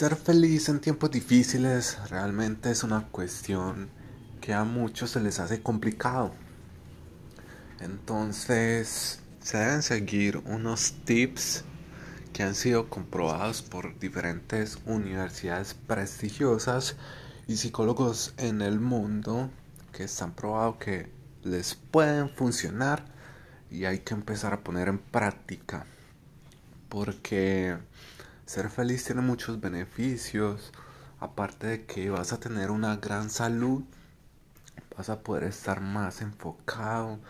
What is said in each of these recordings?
Ser feliz en tiempos difíciles realmente es una cuestión que a muchos se les hace complicado. Entonces se deben seguir unos tips que han sido comprobados por diferentes universidades prestigiosas y psicólogos en el mundo que están probados que les pueden funcionar y hay que empezar a poner en práctica porque ser feliz tiene muchos beneficios, aparte de que vas a tener una gran salud, vas a poder estar más enfocado,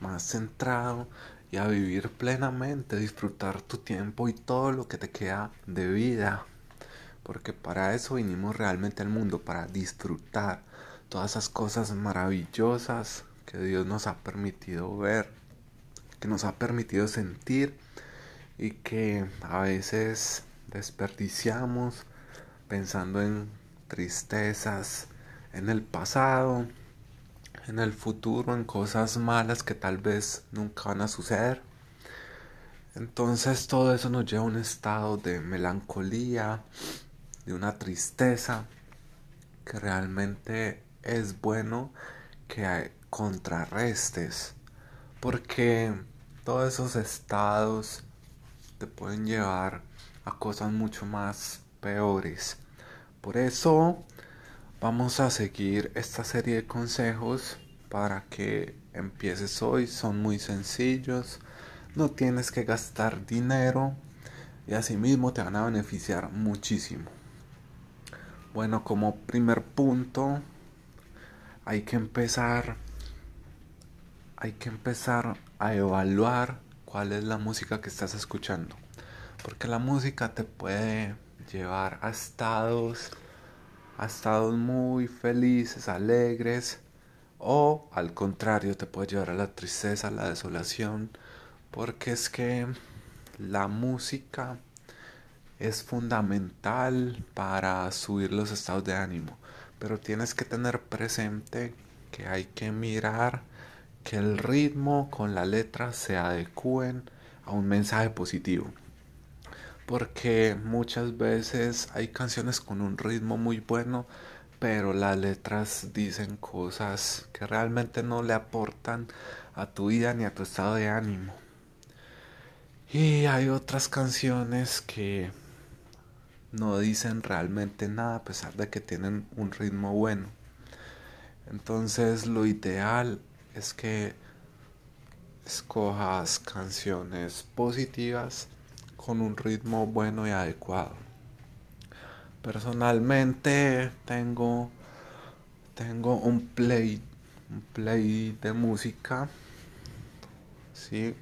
más centrado y a vivir plenamente, disfrutar tu tiempo y todo lo que te queda de vida. Porque para eso vinimos realmente al mundo, para disfrutar todas esas cosas maravillosas que Dios nos ha permitido ver, que nos ha permitido sentir y que a veces desperdiciamos pensando en tristezas, en el pasado, en el futuro, en cosas malas que tal vez nunca van a suceder. Entonces todo eso nos lleva a un estado de melancolía, de una tristeza, que realmente es bueno que contrarrestes, porque todos esos estados te pueden llevar a cosas mucho más peores. Por eso vamos a seguir esta serie de consejos para que empieces hoy. Son muy sencillos. No tienes que gastar dinero y asimismo te van a beneficiar muchísimo. Bueno, como primer punto hay que empezar hay que empezar a evaluar cuál es la música que estás escuchando. Porque la música te puede llevar a estados, a estados muy felices, alegres, o al contrario, te puede llevar a la tristeza, a la desolación, porque es que la música es fundamental para subir los estados de ánimo, pero tienes que tener presente que hay que mirar que el ritmo con la letra se adecúen a un mensaje positivo porque muchas veces hay canciones con un ritmo muy bueno, pero las letras dicen cosas que realmente no le aportan a tu vida ni a tu estado de ánimo. Y hay otras canciones que no dicen realmente nada a pesar de que tienen un ritmo bueno. Entonces lo ideal es que escojas canciones positivas con un ritmo bueno y adecuado. Personalmente tengo tengo un play un play de música sí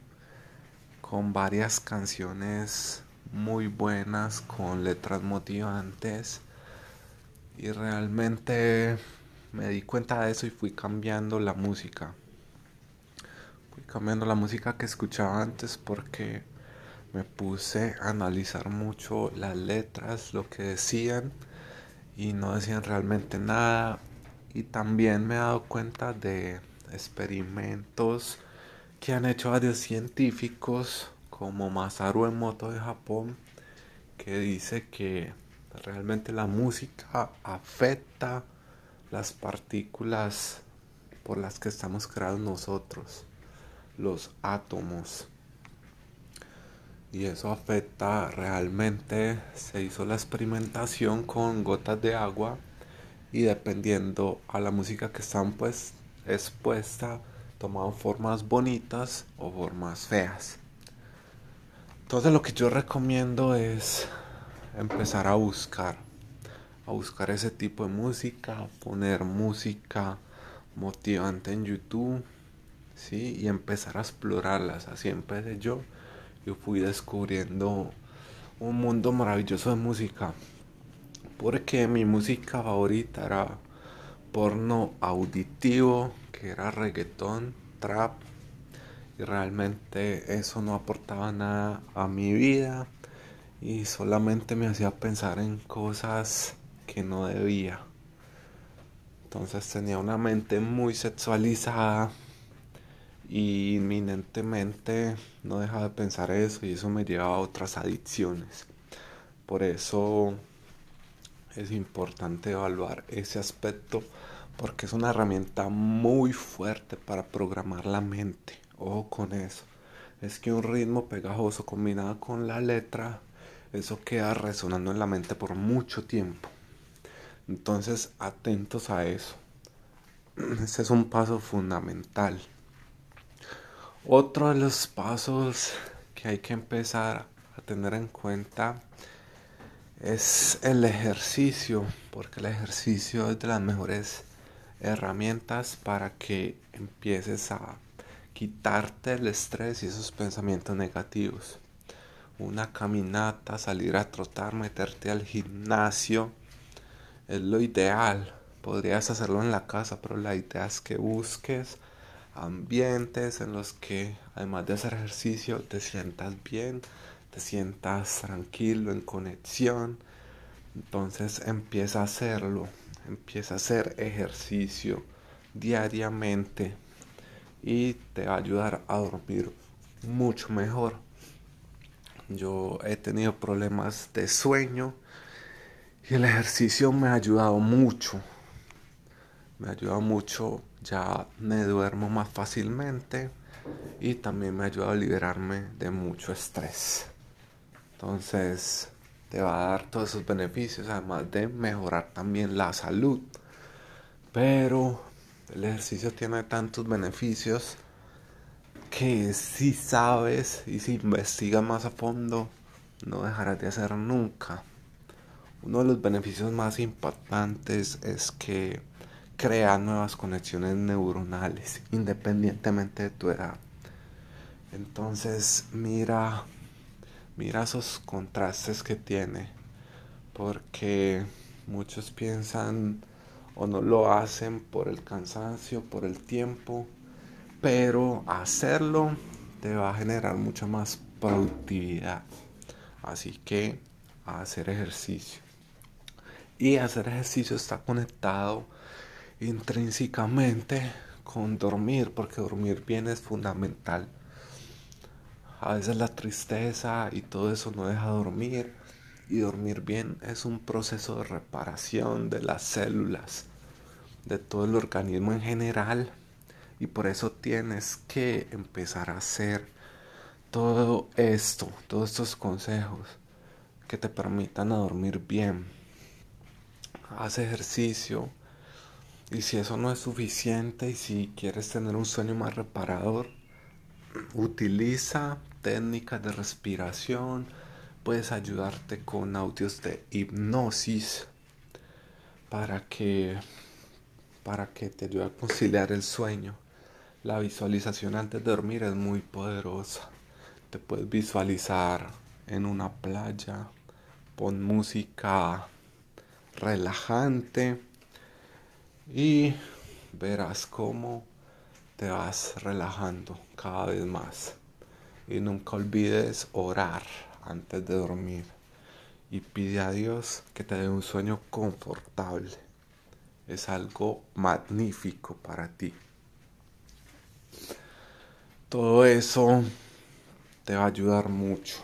con varias canciones muy buenas con letras motivantes. Y realmente me di cuenta de eso y fui cambiando la música. Fui cambiando la música que escuchaba antes porque me puse a analizar mucho las letras, lo que decían y no decían realmente nada. Y también me he dado cuenta de experimentos que han hecho varios científicos como Masaru Emoto de Japón que dice que realmente la música afecta las partículas por las que estamos creados nosotros, los átomos y eso afecta realmente. Se hizo la experimentación con gotas de agua y dependiendo a la música que están pues expuesta tomaban formas bonitas o formas feas. Entonces lo que yo recomiendo es empezar a buscar, a buscar ese tipo de música, poner música motivante en YouTube, ¿sí? Y empezar a explorarlas, así empecé yo yo fui descubriendo un mundo maravilloso de música. Porque mi música favorita era porno auditivo, que era reggaetón, trap. Y realmente eso no aportaba nada a mi vida. Y solamente me hacía pensar en cosas que no debía. Entonces tenía una mente muy sexualizada y inminentemente no deja de pensar eso y eso me lleva a otras adicciones. Por eso es importante evaluar ese aspecto porque es una herramienta muy fuerte para programar la mente. Ojo con eso. Es que un ritmo pegajoso combinado con la letra, eso queda resonando en la mente por mucho tiempo. Entonces, atentos a eso. Ese es un paso fundamental. Otro de los pasos que hay que empezar a tener en cuenta es el ejercicio, porque el ejercicio es de las mejores herramientas para que empieces a quitarte el estrés y esos pensamientos negativos. Una caminata, salir a trotar, meterte al gimnasio, es lo ideal. Podrías hacerlo en la casa, pero la idea es que busques ambientes en los que, además de hacer ejercicio, te sientas bien, te sientas tranquilo, en conexión. Entonces empieza a hacerlo, empieza a hacer ejercicio diariamente y te va a ayudar a dormir mucho mejor. Yo he tenido problemas de sueño y el ejercicio me ha ayudado mucho. Me ha ayudado mucho, ya me duermo más fácilmente y también me ha ayudado a liberarme de mucho estrés. Entonces te va a dar todos esos beneficios, además de mejorar también la salud. Pero el ejercicio tiene tantos beneficios que si sabes y si investigas más a fondo, no dejarás de hacer nunca. Uno de los beneficios más impactantes es que crea nuevas conexiones neuronales, independientemente de tu edad. Entonces, mira mira esos contrastes que tiene, porque muchos piensan o no lo hacen por el cansancio, por el tiempo, pero hacerlo te va a generar mucha más productividad. Así que hacer ejercicio. Y hacer ejercicio está conectado intrínsecamente con dormir, porque dormir bien es fundamental a veces la tristeza y todo eso no deja dormir. Y dormir bien es un proceso de reparación de las células, de todo el organismo en general. Y por eso tienes que empezar a hacer todo esto, todos estos consejos que te permitan a dormir bien. Haz ejercicio. Y si eso no es suficiente y si quieres tener un sueño más reparador, utiliza técnicas de respiración, puedes ayudarte con audios de hipnosis para que para que te ayude a conciliar el sueño. La visualización antes de dormir es muy poderosa. Te puedes visualizar en una playa, pon música relajante y verás cómo te vas relajando cada vez más. Y nunca olvides orar antes de dormir. Y pide a Dios que te dé un sueño confortable. Es algo magnífico para ti. Todo eso te va a ayudar mucho.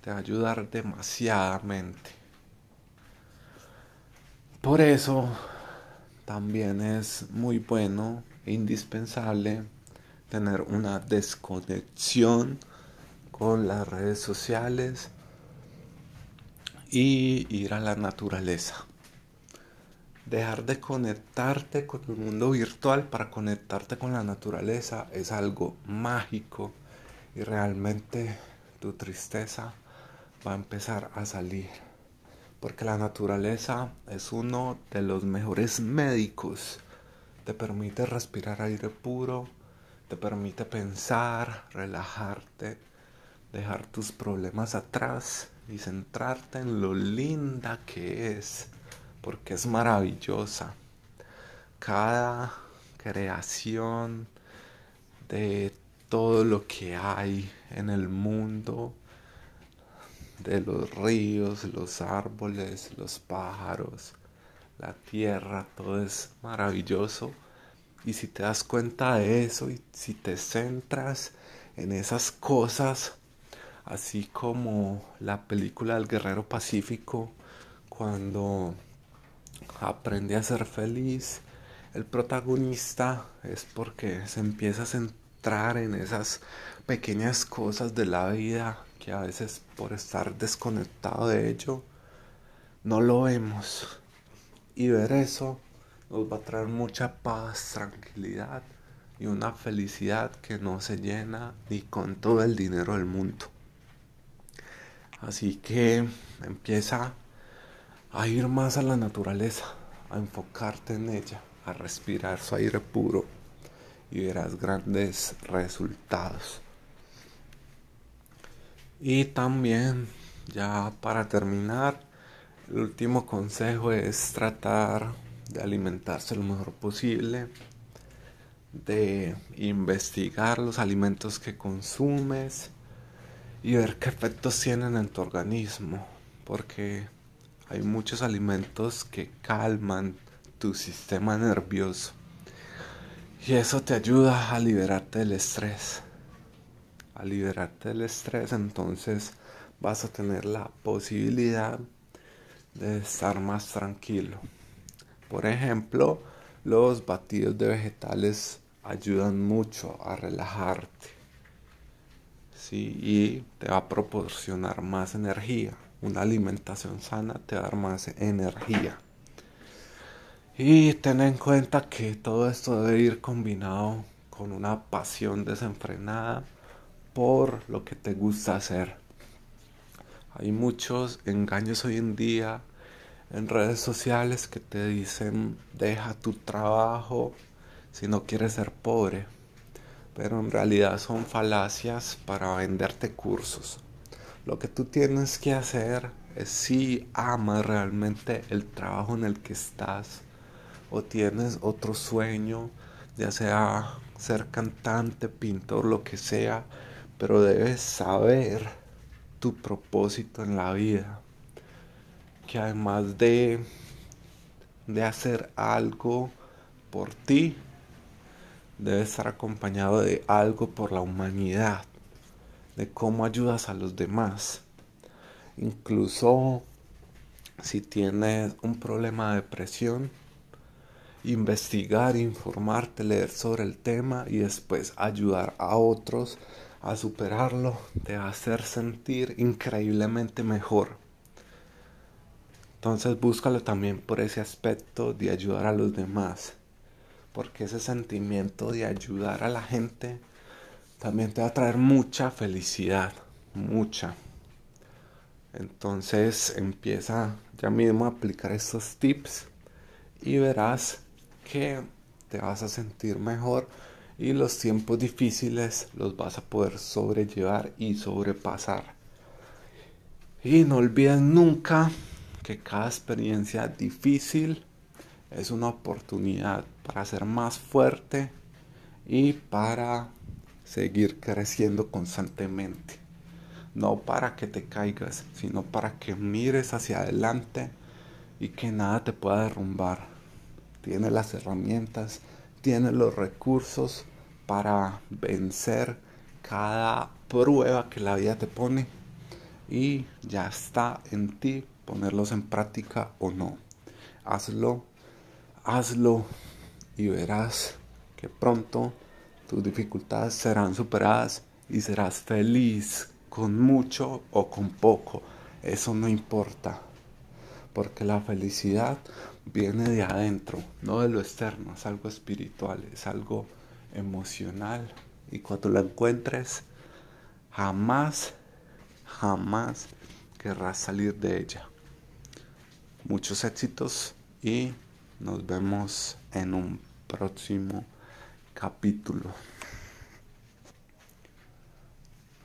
Te va a ayudar demasiadamente. Por eso también es muy bueno e indispensable tener una desconexión con las redes sociales y ir a la naturaleza. Dejar de conectarte con el mundo virtual para conectarte con la naturaleza es algo mágico y realmente tu tristeza va a empezar a salir. Porque la naturaleza es uno de los mejores médicos. Te permite respirar aire puro, te permite pensar, relajarte, dejar tus problemas atrás y centrarte en lo linda que es, porque es maravillosa. Cada creación de todo lo que hay en el mundo, de los ríos, los árboles, los pájaros, la tierra, todo es maravilloso. Y si te das cuenta de eso y si te centras en esas cosas, así como la película del Guerrero Pacífico, cuando aprende a ser feliz, el protagonista es porque se empieza a centrar en esas pequeñas cosas de la vida que a veces por estar desconectado de ello no lo vemos. Y ver eso nos va a traer mucha paz, tranquilidad y una felicidad que no se llena ni con todo el dinero del mundo. Así que empieza a ir más a la naturaleza, a enfocarte en ella, a respirar su aire puro y verás grandes resultados. Y también, ya para terminar, el último consejo es tratar de alimentarse lo mejor posible, de investigar los alimentos que consumes y ver qué efectos tienen en tu organismo, porque hay muchos alimentos que calman tu sistema nervioso y eso te ayuda a liberarte del estrés. A liberarte del estrés, entonces vas a tener la posibilidad de estar más tranquilo. Por ejemplo, los batidos de vegetales ayudan mucho a relajarte. Sí, y te va a proporcionar más energía. Una alimentación sana te va a dar más energía. Y ten en cuenta que todo esto debe ir combinado con una pasión desenfrenada por lo que te gusta hacer. Hay muchos engaños hoy en día en redes sociales que te dicen deja tu trabajo si no quieres ser pobre, pero en realidad son falacias para venderte cursos. Lo que tú tienes que hacer es si amas realmente el trabajo en el que estás o tienes otro sueño, ya sea ser cantante, pintor, lo que sea, pero debes saber tu propósito en la vida. Que además de, de hacer algo por ti, debe estar acompañado de algo por la humanidad, de cómo ayudas a los demás. Incluso si tienes un problema de depresión, investigar, informarte, leer sobre el tema y después ayudar a otros a superarlo te va a hacer sentir increíblemente mejor. Entonces búscalo también por ese aspecto de ayudar a los demás. Porque ese sentimiento de ayudar a la gente también te va a traer mucha felicidad. Mucha. Entonces empieza ya mismo a aplicar estos tips y verás que te vas a sentir mejor y los tiempos difíciles los vas a poder sobrellevar y sobrepasar. Y no olviden nunca que cada experiencia difícil es una oportunidad para ser más fuerte y para seguir creciendo constantemente. No para que te caigas, sino para que mires hacia adelante y que nada te pueda derrumbar. Tienes las herramientas, tienes los recursos para vencer cada prueba que la vida te pone y ya está en ti ponerlos en práctica o no. Hazlo, hazlo y verás que pronto tus dificultades serán superadas y serás feliz con mucho o con poco. Eso no importa. Porque la felicidad viene de adentro, no de lo externo, es algo espiritual, es algo emocional y cuando la encuentres jamás, jamás querrás salir de ella. Muchos éxitos y nos vemos en un próximo capítulo.